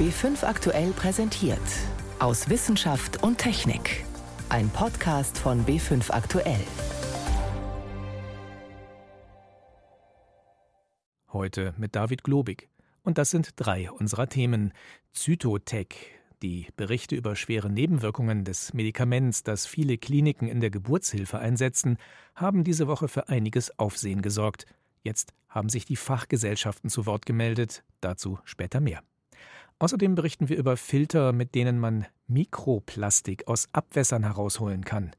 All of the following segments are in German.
B5 aktuell präsentiert. Aus Wissenschaft und Technik. Ein Podcast von B5 aktuell. Heute mit David Globig. Und das sind drei unserer Themen. Zytotech, die Berichte über schwere Nebenwirkungen des Medikaments, das viele Kliniken in der Geburtshilfe einsetzen, haben diese Woche für einiges Aufsehen gesorgt. Jetzt haben sich die Fachgesellschaften zu Wort gemeldet, dazu später mehr. Außerdem berichten wir über Filter, mit denen man Mikroplastik aus Abwässern herausholen kann.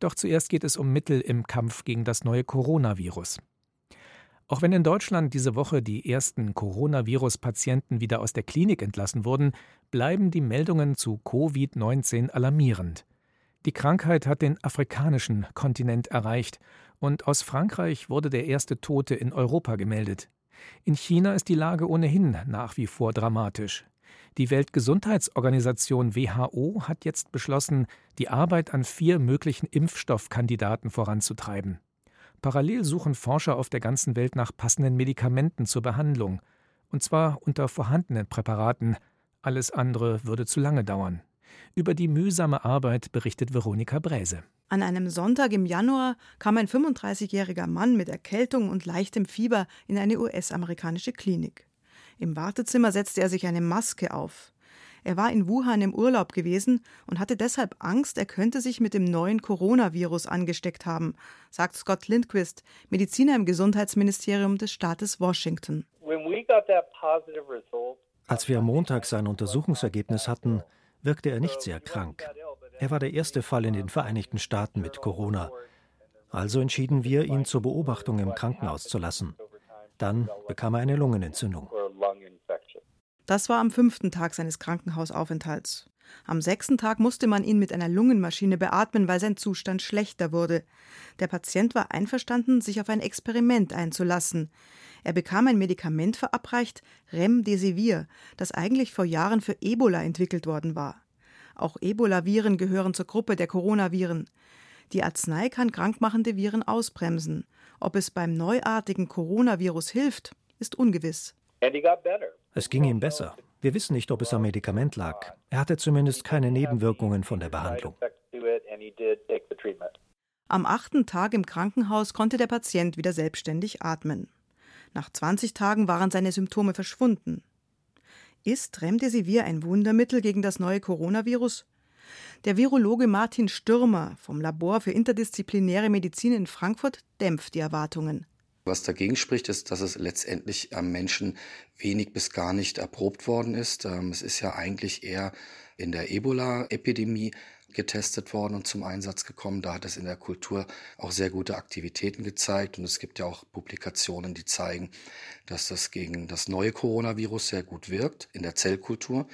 Doch zuerst geht es um Mittel im Kampf gegen das neue Coronavirus. Auch wenn in Deutschland diese Woche die ersten Coronavirus-Patienten wieder aus der Klinik entlassen wurden, bleiben die Meldungen zu Covid-19 alarmierend. Die Krankheit hat den afrikanischen Kontinent erreicht und aus Frankreich wurde der erste Tote in Europa gemeldet. In China ist die Lage ohnehin nach wie vor dramatisch. Die Weltgesundheitsorganisation WHO hat jetzt beschlossen, die Arbeit an vier möglichen Impfstoffkandidaten voranzutreiben. Parallel suchen Forscher auf der ganzen Welt nach passenden Medikamenten zur Behandlung, und zwar unter vorhandenen Präparaten. Alles andere würde zu lange dauern. Über die mühsame Arbeit berichtet Veronika Bräse. An einem Sonntag im Januar kam ein 35-jähriger Mann mit Erkältung und leichtem Fieber in eine US-amerikanische Klinik. Im Wartezimmer setzte er sich eine Maske auf. Er war in Wuhan im Urlaub gewesen und hatte deshalb Angst, er könnte sich mit dem neuen Coronavirus angesteckt haben, sagt Scott Lindquist, Mediziner im Gesundheitsministerium des Staates Washington. Als wir am Montag sein Untersuchungsergebnis hatten, wirkte er nicht sehr krank. Er war der erste Fall in den Vereinigten Staaten mit Corona. Also entschieden wir, ihn zur Beobachtung im Krankenhaus zu lassen. Dann bekam er eine Lungenentzündung. Das war am fünften Tag seines Krankenhausaufenthalts. Am sechsten Tag musste man ihn mit einer Lungenmaschine beatmen, weil sein Zustand schlechter wurde. Der Patient war einverstanden, sich auf ein Experiment einzulassen. Er bekam ein Medikament verabreicht, Remdesivir, das eigentlich vor Jahren für Ebola entwickelt worden war. Auch Ebola-Viren gehören zur Gruppe der Coronaviren. Die Arznei kann krankmachende Viren ausbremsen. Ob es beim neuartigen Coronavirus hilft, ist ungewiss. Es ging ihm besser. Wir wissen nicht, ob es am Medikament lag. Er hatte zumindest keine Nebenwirkungen von der Behandlung. Am achten Tag im Krankenhaus konnte der Patient wieder selbstständig atmen. Nach 20 Tagen waren seine Symptome verschwunden. Ist Remdesivir ein Wundermittel gegen das neue Coronavirus? Der Virologe Martin Stürmer vom Labor für interdisziplinäre Medizin in Frankfurt dämpft die Erwartungen. Was dagegen spricht, ist, dass es letztendlich am Menschen wenig bis gar nicht erprobt worden ist. Ähm, es ist ja eigentlich eher in der Ebola-Epidemie getestet worden und zum Einsatz gekommen. Da hat es in der Kultur auch sehr gute Aktivitäten gezeigt und es gibt ja auch Publikationen, die zeigen, dass das gegen das neue Coronavirus sehr gut wirkt in der Zellkultur.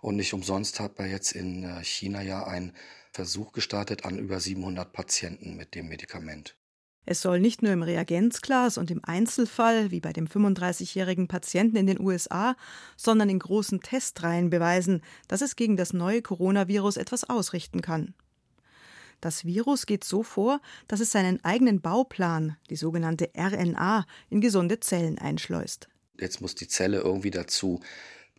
Und nicht umsonst hat man jetzt in äh, China ja einen Versuch gestartet an über 700 Patienten mit dem Medikament. Es soll nicht nur im Reagenzglas und im Einzelfall, wie bei dem 35-jährigen Patienten in den USA, sondern in großen Testreihen beweisen, dass es gegen das neue Coronavirus etwas ausrichten kann. Das Virus geht so vor, dass es seinen eigenen Bauplan, die sogenannte RNA, in gesunde Zellen einschleust. Jetzt muss die Zelle irgendwie dazu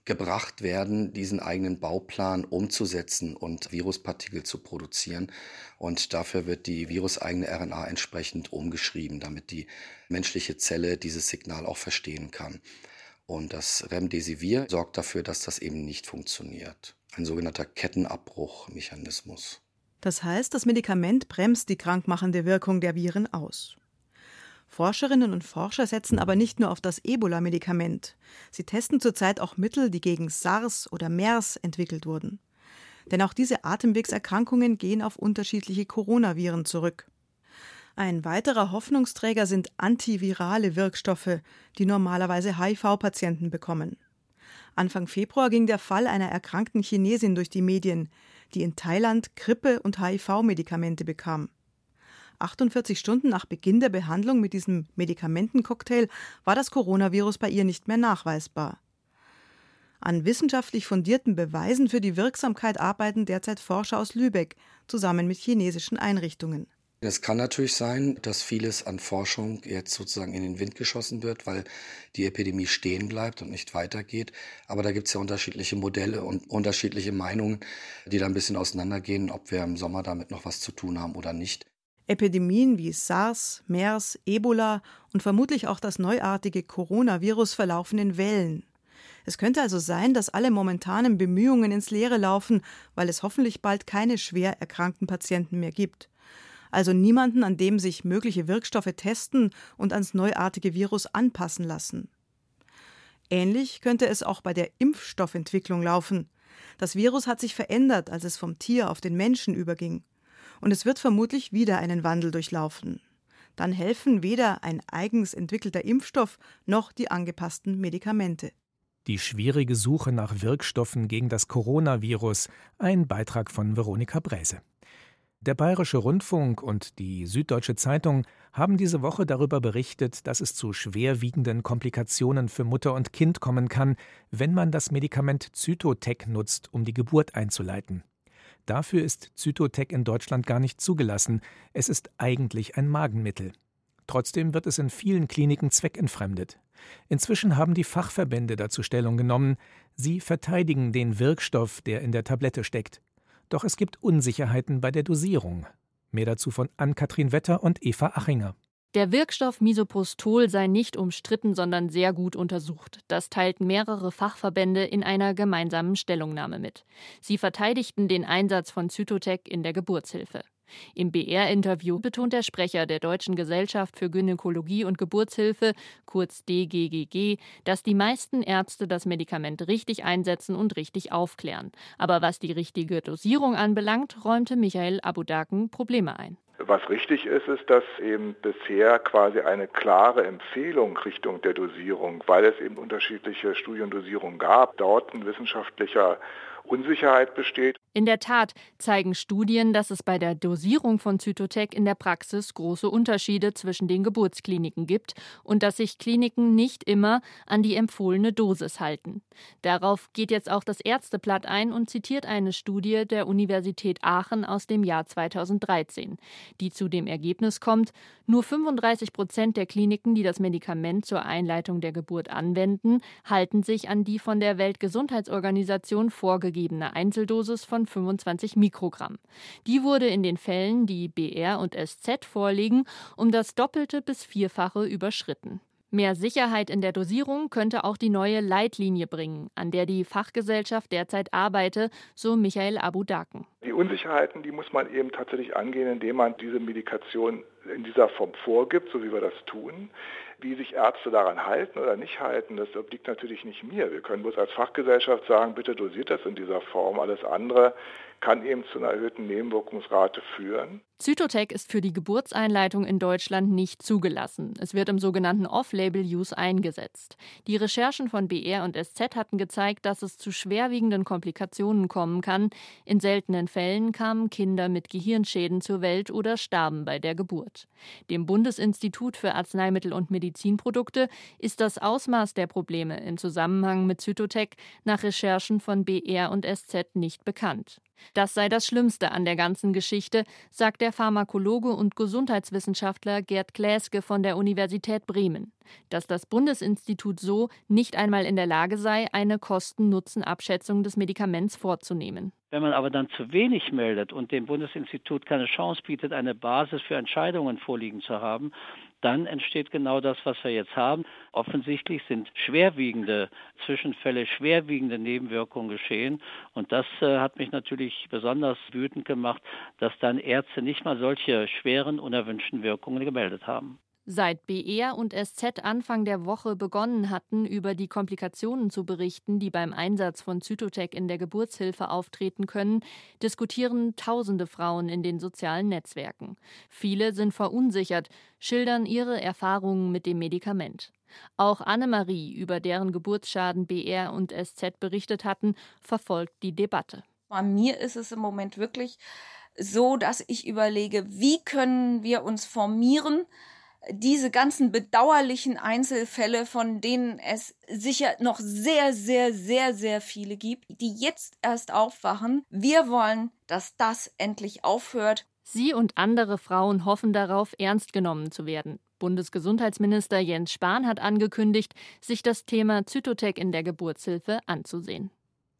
gebracht werden, diesen eigenen Bauplan umzusetzen und Viruspartikel zu produzieren. Und dafür wird die viruseigene RNA entsprechend umgeschrieben, damit die menschliche Zelle dieses Signal auch verstehen kann. Und das Remdesivir sorgt dafür, dass das eben nicht funktioniert. Ein sogenannter Kettenabbruchmechanismus. Das heißt, das Medikament bremst die krankmachende Wirkung der Viren aus. Forscherinnen und Forscher setzen aber nicht nur auf das Ebola-Medikament. Sie testen zurzeit auch Mittel, die gegen SARS oder MERS entwickelt wurden. Denn auch diese Atemwegserkrankungen gehen auf unterschiedliche Coronaviren zurück. Ein weiterer Hoffnungsträger sind antivirale Wirkstoffe, die normalerweise HIV-Patienten bekommen. Anfang Februar ging der Fall einer erkrankten Chinesin durch die Medien, die in Thailand Grippe- und HIV-Medikamente bekam. 48 Stunden nach Beginn der Behandlung mit diesem Medikamentencocktail war das Coronavirus bei ihr nicht mehr nachweisbar. An wissenschaftlich fundierten Beweisen für die Wirksamkeit arbeiten derzeit Forscher aus Lübeck zusammen mit chinesischen Einrichtungen. Es kann natürlich sein, dass vieles an Forschung jetzt sozusagen in den Wind geschossen wird, weil die Epidemie stehen bleibt und nicht weitergeht. Aber da gibt es ja unterschiedliche Modelle und unterschiedliche Meinungen, die da ein bisschen auseinandergehen, ob wir im Sommer damit noch was zu tun haben oder nicht. Epidemien wie SARS, MERS, Ebola und vermutlich auch das neuartige Coronavirus verlaufen in Wellen. Es könnte also sein, dass alle momentanen Bemühungen ins Leere laufen, weil es hoffentlich bald keine schwer erkrankten Patienten mehr gibt also niemanden, an dem sich mögliche Wirkstoffe testen und ans neuartige Virus anpassen lassen. Ähnlich könnte es auch bei der Impfstoffentwicklung laufen. Das Virus hat sich verändert, als es vom Tier auf den Menschen überging. Und es wird vermutlich wieder einen Wandel durchlaufen. Dann helfen weder ein eigens entwickelter Impfstoff noch die angepassten Medikamente. Die schwierige Suche nach Wirkstoffen gegen das Coronavirus, ein Beitrag von Veronika Bräse. Der Bayerische Rundfunk und die Süddeutsche Zeitung haben diese Woche darüber berichtet, dass es zu schwerwiegenden Komplikationen für Mutter und Kind kommen kann, wenn man das Medikament Zytotec nutzt, um die Geburt einzuleiten. Dafür ist Zytotec in Deutschland gar nicht zugelassen, es ist eigentlich ein Magenmittel. Trotzdem wird es in vielen Kliniken zweckentfremdet. Inzwischen haben die Fachverbände dazu Stellung genommen, sie verteidigen den Wirkstoff, der in der Tablette steckt. Doch es gibt Unsicherheiten bei der Dosierung. Mehr dazu von Ann-Kathrin Wetter und Eva Achinger. Der Wirkstoff Misoprostol sei nicht umstritten, sondern sehr gut untersucht. Das teilten mehrere Fachverbände in einer gemeinsamen Stellungnahme mit. Sie verteidigten den Einsatz von Zytotec in der Geburtshilfe. Im BR-Interview betont der Sprecher der Deutschen Gesellschaft für Gynäkologie und Geburtshilfe, kurz DGGG, dass die meisten Ärzte das Medikament richtig einsetzen und richtig aufklären. Aber was die richtige Dosierung anbelangt, räumte Michael Abudaken Probleme ein. Was richtig ist, ist, dass eben bisher quasi eine klare Empfehlung Richtung der Dosierung, weil es eben unterschiedliche Studiendosierungen gab, dort ein wissenschaftlicher Unsicherheit besteht. In der Tat zeigen Studien, dass es bei der Dosierung von Zytotec in der Praxis große Unterschiede zwischen den Geburtskliniken gibt und dass sich Kliniken nicht immer an die empfohlene Dosis halten. Darauf geht jetzt auch das Ärzteblatt ein und zitiert eine Studie der Universität Aachen aus dem Jahr 2013, die zu dem Ergebnis kommt, nur 35 Prozent der Kliniken, die das Medikament zur Einleitung der Geburt anwenden, halten sich an die von der Weltgesundheitsorganisation vorgegebene Einzeldosis von 25 Mikrogramm. Die wurde in den Fällen, die BR und SZ vorliegen, um das Doppelte bis Vierfache überschritten. Mehr Sicherheit in der Dosierung könnte auch die neue Leitlinie bringen, an der die Fachgesellschaft derzeit arbeite, so Michael Abu-Daken. Die Unsicherheiten, die muss man eben tatsächlich angehen, indem man diese Medikation in dieser Form vorgibt, so wie wir das tun. Wie sich Ärzte daran halten oder nicht halten, das obliegt natürlich nicht mir. Wir können bloß als Fachgesellschaft sagen, bitte dosiert das in dieser Form. Alles andere kann eben zu einer erhöhten Nebenwirkungsrate führen. Zytotec ist für die Geburtseinleitung in Deutschland nicht zugelassen. Es wird im sogenannten Off-Label-Use eingesetzt. Die Recherchen von BR und SZ hatten gezeigt, dass es zu schwerwiegenden Komplikationen kommen kann. In seltenen Fällen kamen Kinder mit Gehirnschäden zur Welt oder starben bei der Geburt. Dem Bundesinstitut für Arzneimittel und Medizinprodukte ist das Ausmaß der Probleme im Zusammenhang mit Zytotec nach Recherchen von BR und SZ nicht bekannt. Das sei das Schlimmste an der ganzen Geschichte, sagt der Pharmakologe und Gesundheitswissenschaftler Gerd Gläske von der Universität Bremen. Dass das Bundesinstitut so nicht einmal in der Lage sei, eine Kosten-Nutzen-Abschätzung des Medikaments vorzunehmen. Wenn man aber dann zu wenig meldet und dem Bundesinstitut keine Chance bietet, eine Basis für Entscheidungen vorliegen zu haben, dann entsteht genau das, was wir jetzt haben. Offensichtlich sind schwerwiegende Zwischenfälle, schwerwiegende Nebenwirkungen geschehen. Und das äh, hat mich natürlich besonders wütend gemacht, dass dann Ärzte nicht mal solche schweren, unerwünschten Wirkungen gemeldet haben. Seit BR und SZ Anfang der Woche begonnen hatten, über die Komplikationen zu berichten, die beim Einsatz von Zytotec in der Geburtshilfe auftreten können, diskutieren tausende Frauen in den sozialen Netzwerken. Viele sind verunsichert, schildern ihre Erfahrungen mit dem Medikament. Auch Annemarie, über deren Geburtsschaden BR und SZ berichtet hatten, verfolgt die Debatte. Bei mir ist es im Moment wirklich so, dass ich überlege, wie können wir uns formieren, diese ganzen bedauerlichen Einzelfälle, von denen es sicher noch sehr, sehr, sehr, sehr viele gibt, die jetzt erst aufwachen. Wir wollen, dass das endlich aufhört. Sie und andere Frauen hoffen darauf, ernst genommen zu werden. Bundesgesundheitsminister Jens Spahn hat angekündigt, sich das Thema Zytotec in der Geburtshilfe anzusehen.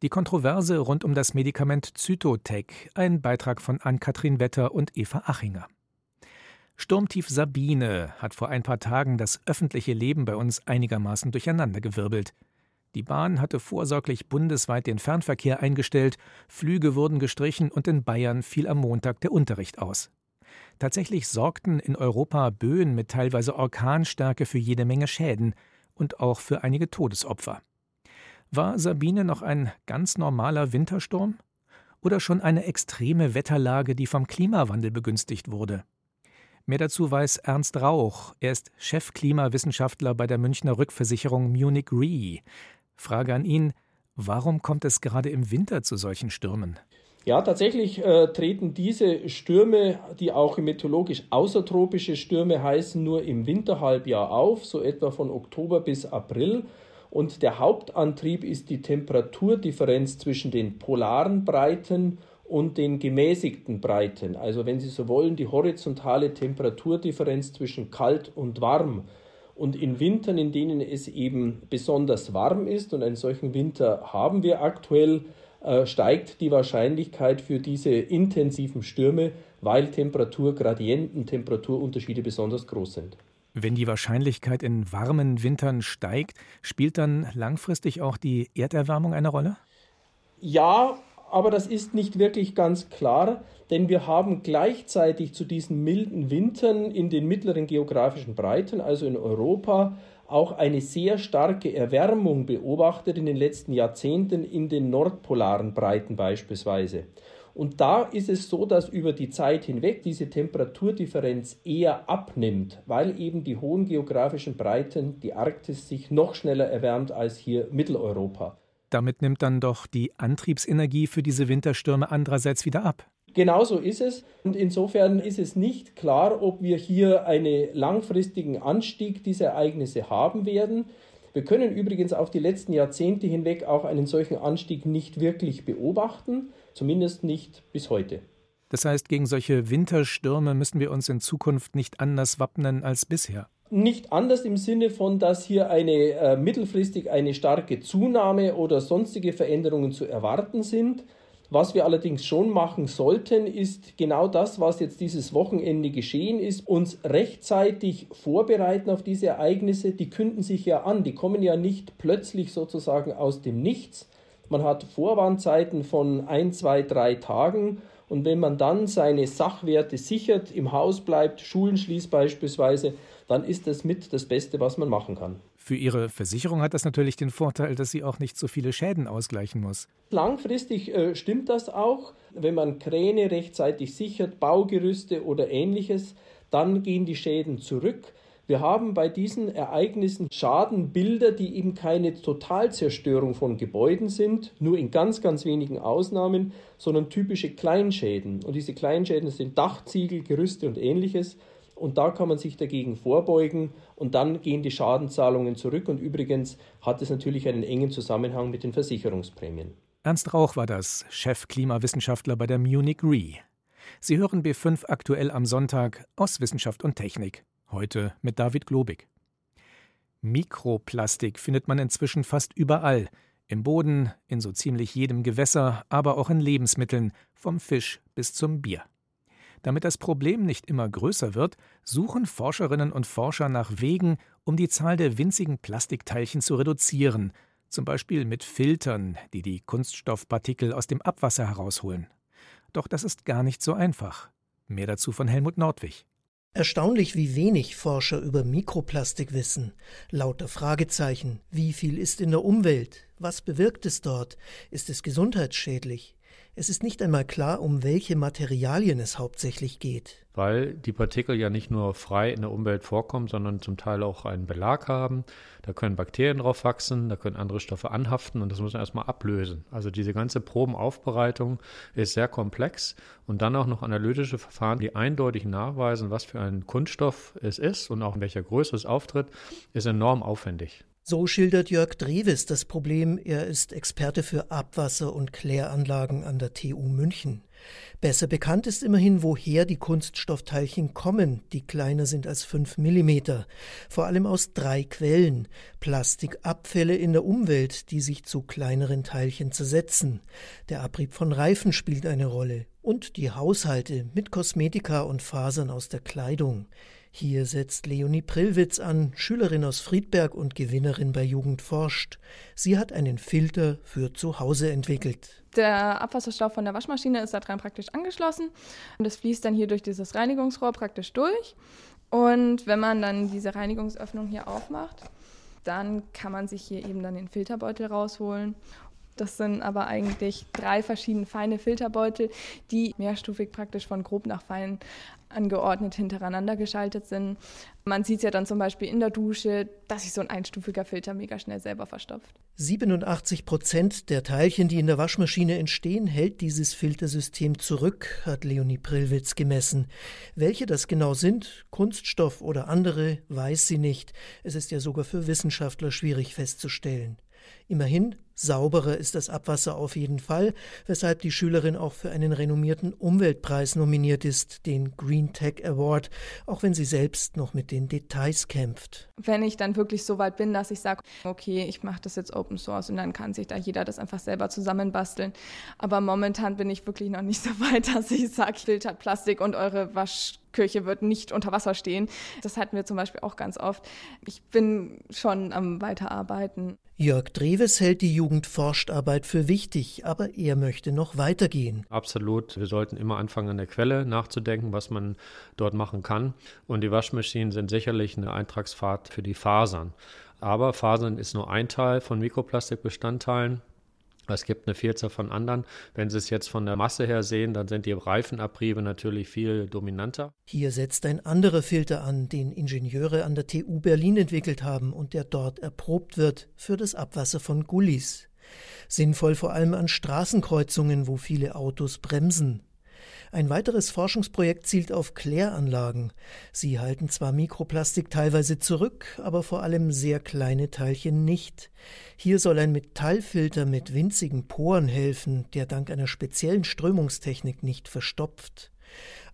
Die Kontroverse rund um das Medikament Zytotec, ein Beitrag von Ann-Kathrin Wetter und Eva Achinger. Sturmtief Sabine hat vor ein paar Tagen das öffentliche Leben bei uns einigermaßen durcheinandergewirbelt. Die Bahn hatte vorsorglich bundesweit den Fernverkehr eingestellt, Flüge wurden gestrichen und in Bayern fiel am Montag der Unterricht aus. Tatsächlich sorgten in Europa Böen mit teilweise Orkanstärke für jede Menge Schäden und auch für einige Todesopfer. War Sabine noch ein ganz normaler Wintersturm? Oder schon eine extreme Wetterlage, die vom Klimawandel begünstigt wurde? Mehr dazu weiß Ernst Rauch. Er ist Chefklimawissenschaftler bei der Münchner Rückversicherung Munich Re. Frage an ihn: Warum kommt es gerade im Winter zu solchen Stürmen? Ja, tatsächlich äh, treten diese Stürme, die auch meteorologisch außertropische Stürme heißen, nur im Winterhalbjahr auf, so etwa von Oktober bis April. Und der Hauptantrieb ist die Temperaturdifferenz zwischen den polaren Breiten den gemäßigten Breiten. Also wenn Sie so wollen, die horizontale Temperaturdifferenz zwischen kalt und warm. Und in Wintern, in denen es eben besonders warm ist, und einen solchen Winter haben wir aktuell, äh, steigt die Wahrscheinlichkeit für diese intensiven Stürme, weil Temperaturgradienten, Temperaturunterschiede besonders groß sind. Wenn die Wahrscheinlichkeit in warmen Wintern steigt, spielt dann langfristig auch die Erderwärmung eine Rolle? Ja, aber das ist nicht wirklich ganz klar, denn wir haben gleichzeitig zu diesen milden Wintern in den mittleren geografischen Breiten, also in Europa, auch eine sehr starke Erwärmung beobachtet in den letzten Jahrzehnten in den nordpolaren Breiten beispielsweise. Und da ist es so, dass über die Zeit hinweg diese Temperaturdifferenz eher abnimmt, weil eben die hohen geografischen Breiten, die Arktis, sich noch schneller erwärmt als hier Mitteleuropa. Damit nimmt dann doch die Antriebsenergie für diese Winterstürme andererseits wieder ab. Genauso ist es. Und insofern ist es nicht klar, ob wir hier einen langfristigen Anstieg dieser Ereignisse haben werden. Wir können übrigens auf die letzten Jahrzehnte hinweg auch einen solchen Anstieg nicht wirklich beobachten zumindest nicht bis heute. Das heißt, gegen solche Winterstürme müssen wir uns in Zukunft nicht anders wappnen als bisher. Nicht anders im Sinne von, dass hier eine äh, mittelfristig eine starke Zunahme oder sonstige Veränderungen zu erwarten sind. Was wir allerdings schon machen sollten, ist genau das, was jetzt dieses Wochenende geschehen ist, uns rechtzeitig vorbereiten auf diese Ereignisse. Die künden sich ja an, die kommen ja nicht plötzlich sozusagen aus dem Nichts, man hat Vorwarnzeiten von ein, zwei, drei Tagen. Und wenn man dann seine Sachwerte sichert, im Haus bleibt, Schulen schließt beispielsweise, dann ist das mit das Beste, was man machen kann. Für Ihre Versicherung hat das natürlich den Vorteil, dass sie auch nicht so viele Schäden ausgleichen muss. Langfristig äh, stimmt das auch. Wenn man Kräne rechtzeitig sichert, Baugerüste oder ähnliches, dann gehen die Schäden zurück. Wir haben bei diesen Ereignissen Schadenbilder, die eben keine Totalzerstörung von Gebäuden sind, nur in ganz, ganz wenigen Ausnahmen, sondern typische Kleinschäden. Und diese Kleinschäden sind Dachziegel, Gerüste und ähnliches. Und da kann man sich dagegen vorbeugen und dann gehen die Schadenzahlungen zurück. Und übrigens hat es natürlich einen engen Zusammenhang mit den Versicherungsprämien. Ernst Rauch war das, Chef Klimawissenschaftler bei der Munich Re. Sie hören B5 aktuell am Sonntag aus Wissenschaft und Technik. Heute mit David Globig. Mikroplastik findet man inzwischen fast überall. Im Boden, in so ziemlich jedem Gewässer, aber auch in Lebensmitteln, vom Fisch bis zum Bier. Damit das Problem nicht immer größer wird, suchen Forscherinnen und Forscher nach Wegen, um die Zahl der winzigen Plastikteilchen zu reduzieren, zum Beispiel mit Filtern, die die Kunststoffpartikel aus dem Abwasser herausholen. Doch das ist gar nicht so einfach. Mehr dazu von Helmut Nordwig. Erstaunlich, wie wenig Forscher über Mikroplastik wissen. Lauter Fragezeichen. Wie viel ist in der Umwelt? Was bewirkt es dort? Ist es gesundheitsschädlich? Es ist nicht einmal klar, um welche Materialien es hauptsächlich geht. Weil die Partikel ja nicht nur frei in der Umwelt vorkommen, sondern zum Teil auch einen Belag haben. Da können Bakterien drauf wachsen, da können andere Stoffe anhaften und das muss man erstmal ablösen. Also diese ganze Probenaufbereitung ist sehr komplex und dann auch noch analytische Verfahren, die eindeutig nachweisen, was für ein Kunststoff es ist und auch in welcher Größe es auftritt, ist enorm aufwendig. So schildert Jörg Drewes das Problem. Er ist Experte für Abwasser- und Kläranlagen an der TU München. Besser bekannt ist immerhin, woher die Kunststoffteilchen kommen, die kleiner sind als 5 mm. Vor allem aus drei Quellen. Plastikabfälle in der Umwelt, die sich zu kleineren Teilchen zersetzen. Der Abrieb von Reifen spielt eine Rolle. Und die Haushalte mit Kosmetika und Fasern aus der Kleidung. Hier setzt Leonie Prillwitz an, Schülerin aus Friedberg und Gewinnerin bei Jugend forscht. Sie hat einen Filter für zu Hause entwickelt. Der Abwasserschlauch von der Waschmaschine ist daran praktisch angeschlossen und es fließt dann hier durch dieses Reinigungsrohr praktisch durch. Und wenn man dann diese Reinigungsöffnung hier aufmacht, dann kann man sich hier eben dann den Filterbeutel rausholen das sind aber eigentlich drei verschiedene feine Filterbeutel, die mehrstufig praktisch von grob nach fein angeordnet hintereinander geschaltet sind. Man sieht es ja dann zum Beispiel in der Dusche, dass sich so ein einstufiger Filter mega schnell selber verstopft. 87 Prozent der Teilchen, die in der Waschmaschine entstehen, hält dieses Filtersystem zurück, hat Leonie Prillwitz gemessen. Welche das genau sind, Kunststoff oder andere, weiß sie nicht. Es ist ja sogar für Wissenschaftler schwierig festzustellen. Immerhin, sauberer ist das Abwasser auf jeden Fall, weshalb die Schülerin auch für einen renommierten Umweltpreis nominiert ist, den Green Tech Award, auch wenn sie selbst noch mit den Details kämpft. Wenn ich dann wirklich so weit bin, dass ich sage, okay, ich mache das jetzt Open Source und dann kann sich da jeder das einfach selber zusammenbasteln. Aber momentan bin ich wirklich noch nicht so weit, dass ich sage, filtert Plastik und eure Wasch Kirche wird nicht unter Wasser stehen. Das hatten wir zum Beispiel auch ganz oft. Ich bin schon am Weiterarbeiten. Jörg Dreves hält die Jugendforscharbeit für wichtig, aber er möchte noch weitergehen. Absolut. Wir sollten immer anfangen, an der Quelle nachzudenken, was man dort machen kann. Und die Waschmaschinen sind sicherlich eine Eintragsfahrt für die Fasern. Aber Fasern ist nur ein Teil von Mikroplastikbestandteilen. Es gibt eine Vielzahl von anderen. Wenn Sie es jetzt von der Masse her sehen, dann sind die Reifenabriebe natürlich viel dominanter. Hier setzt ein anderer Filter an, den Ingenieure an der TU Berlin entwickelt haben und der dort erprobt wird für das Abwasser von Gullis. Sinnvoll vor allem an Straßenkreuzungen, wo viele Autos bremsen. Ein weiteres Forschungsprojekt zielt auf Kläranlagen. Sie halten zwar Mikroplastik teilweise zurück, aber vor allem sehr kleine Teilchen nicht. Hier soll ein Metallfilter mit winzigen Poren helfen, der dank einer speziellen Strömungstechnik nicht verstopft.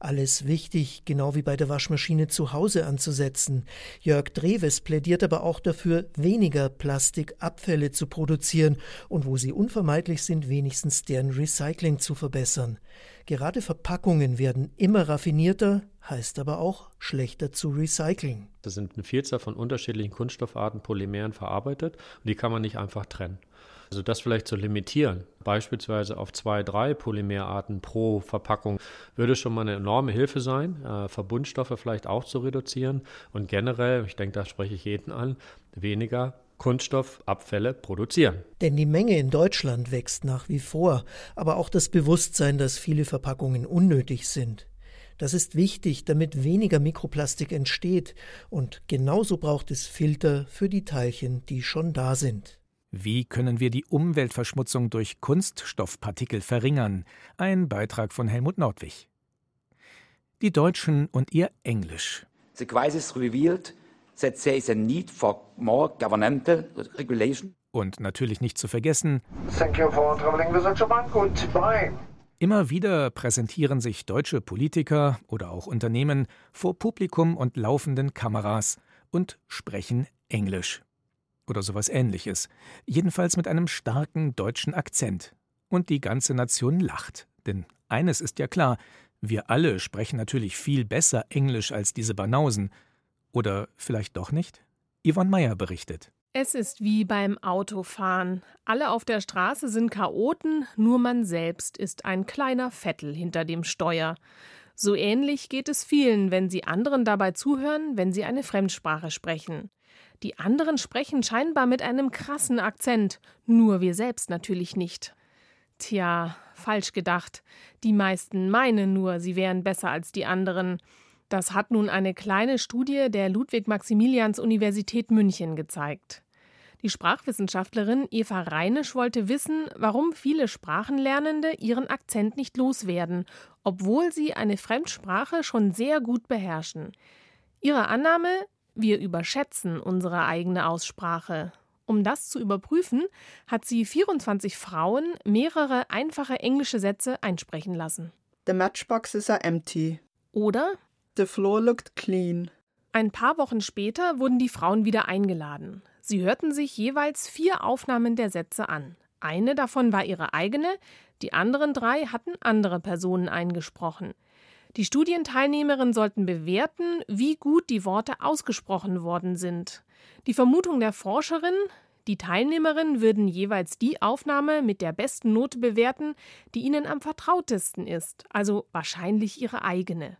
Alles wichtig, genau wie bei der Waschmaschine zu Hause anzusetzen. Jörg Dreves plädiert aber auch dafür, weniger Plastikabfälle zu produzieren und wo sie unvermeidlich sind, wenigstens deren Recycling zu verbessern. Gerade Verpackungen werden immer raffinierter, heißt aber auch schlechter zu recyceln. Das sind eine Vielzahl von unterschiedlichen Kunststoffarten, Polymeren verarbeitet und die kann man nicht einfach trennen. Also das vielleicht zu limitieren, beispielsweise auf zwei, drei Polymerarten pro Verpackung, würde schon mal eine enorme Hilfe sein, äh, Verbundstoffe vielleicht auch zu reduzieren und generell, ich denke, da spreche ich jeden an, weniger Kunststoffabfälle produzieren. Denn die Menge in Deutschland wächst nach wie vor, aber auch das Bewusstsein, dass viele Verpackungen unnötig sind. Das ist wichtig, damit weniger Mikroplastik entsteht, und genauso braucht es Filter für die Teilchen, die schon da sind. Wie können wir die Umweltverschmutzung durch Kunststoffpartikel verringern? Ein Beitrag von Helmut Nordwig. Die Deutschen und ihr Englisch. The crisis revealed that there is a need for more governmental regulation. Und natürlich nicht zu vergessen. Thank you for traveling with Deutsche Bank und bye. Immer wieder präsentieren sich deutsche Politiker oder auch Unternehmen vor Publikum und laufenden Kameras und sprechen Englisch oder sowas ähnliches, jedenfalls mit einem starken deutschen Akzent. Und die ganze Nation lacht, denn eines ist ja klar, wir alle sprechen natürlich viel besser Englisch als diese Banausen. Oder vielleicht doch nicht? Yvonne Meyer berichtet. Es ist wie beim Autofahren. Alle auf der Straße sind Chaoten, nur man selbst ist ein kleiner Vettel hinter dem Steuer. So ähnlich geht es vielen, wenn sie anderen dabei zuhören, wenn sie eine Fremdsprache sprechen. Die anderen sprechen scheinbar mit einem krassen Akzent, nur wir selbst natürlich nicht. Tja, falsch gedacht. Die meisten meinen nur, sie wären besser als die anderen. Das hat nun eine kleine Studie der Ludwig-Maximilians-Universität München gezeigt. Die Sprachwissenschaftlerin Eva Reinisch wollte wissen, warum viele Sprachenlernende ihren Akzent nicht loswerden, obwohl sie eine Fremdsprache schon sehr gut beherrschen. Ihre Annahme, wir überschätzen unsere eigene Aussprache. Um das zu überprüfen, hat sie 24 Frauen mehrere einfache englische Sätze einsprechen lassen. The matchboxes are empty. Oder The floor looked clean. Ein paar Wochen später wurden die Frauen wieder eingeladen. Sie hörten sich jeweils vier Aufnahmen der Sätze an. Eine davon war ihre eigene, die anderen drei hatten andere Personen eingesprochen. Die Studienteilnehmerinnen sollten bewerten, wie gut die Worte ausgesprochen worden sind. Die Vermutung der Forscherin, die Teilnehmerinnen würden jeweils die Aufnahme mit der besten Note bewerten, die ihnen am vertrautesten ist, also wahrscheinlich ihre eigene.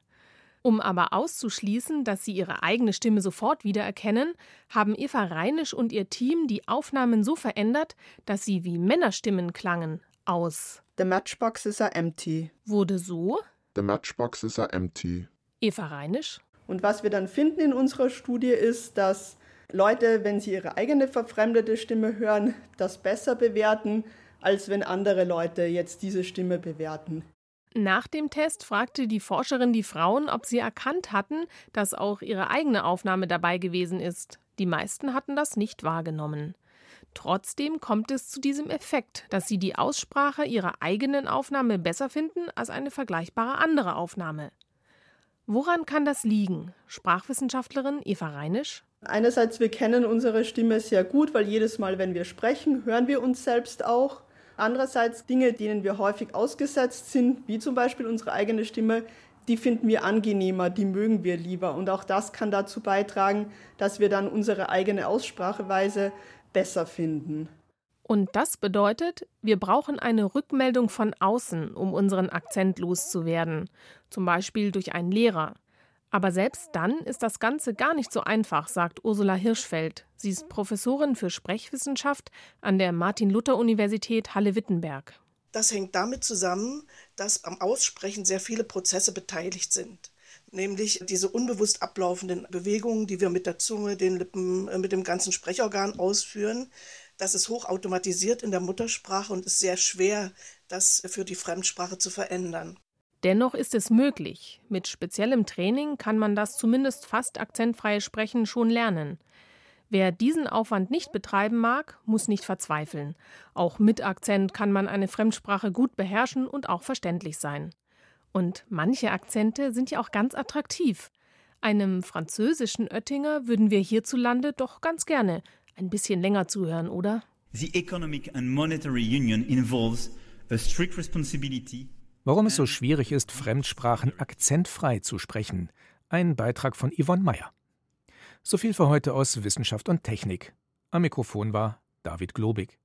Um aber auszuschließen, dass sie ihre eigene Stimme sofort wiedererkennen, haben Eva Reinisch und ihr Team die Aufnahmen so verändert, dass sie wie Männerstimmen klangen. Aus The matchboxes are empty. wurde so The matchboxes are empty. Eva Reinisch. Und was wir dann finden in unserer Studie ist, dass Leute, wenn sie ihre eigene verfremdete Stimme hören, das besser bewerten, als wenn andere Leute jetzt diese Stimme bewerten. Nach dem Test fragte die Forscherin die Frauen, ob sie erkannt hatten, dass auch ihre eigene Aufnahme dabei gewesen ist. Die meisten hatten das nicht wahrgenommen. Trotzdem kommt es zu diesem Effekt, dass sie die Aussprache ihrer eigenen Aufnahme besser finden als eine vergleichbare andere Aufnahme. Woran kann das liegen? Sprachwissenschaftlerin Eva Reinisch. Einerseits, wir kennen unsere Stimme sehr gut, weil jedes Mal, wenn wir sprechen, hören wir uns selbst auch. Andererseits Dinge, denen wir häufig ausgesetzt sind, wie zum Beispiel unsere eigene Stimme, die finden wir angenehmer, die mögen wir lieber. Und auch das kann dazu beitragen, dass wir dann unsere eigene Ausspracheweise besser finden. Und das bedeutet, wir brauchen eine Rückmeldung von außen, um unseren Akzent loszuwerden, zum Beispiel durch einen Lehrer. Aber selbst dann ist das Ganze gar nicht so einfach, sagt Ursula Hirschfeld. Sie ist Professorin für Sprechwissenschaft an der Martin-Luther-Universität Halle-Wittenberg. Das hängt damit zusammen, dass am Aussprechen sehr viele Prozesse beteiligt sind. Nämlich diese unbewusst ablaufenden Bewegungen, die wir mit der Zunge, den Lippen, äh, mit dem ganzen Sprechorgan ausführen. Das ist hochautomatisiert in der Muttersprache und ist sehr schwer, das für die Fremdsprache zu verändern. Dennoch ist es möglich. Mit speziellem Training kann man das zumindest fast akzentfreie Sprechen schon lernen. Wer diesen Aufwand nicht betreiben mag, muss nicht verzweifeln. Auch mit Akzent kann man eine Fremdsprache gut beherrschen und auch verständlich sein. Und manche Akzente sind ja auch ganz attraktiv. Einem französischen Oettinger würden wir hierzulande doch ganz gerne ein bisschen länger zuhören, oder? The Economic and Monetary Union involves a strict responsibility Warum es so schwierig ist, Fremdsprachen akzentfrei zu sprechen. Ein Beitrag von Yvonne Meyer. So viel für heute aus Wissenschaft und Technik. Am Mikrofon war David Globig.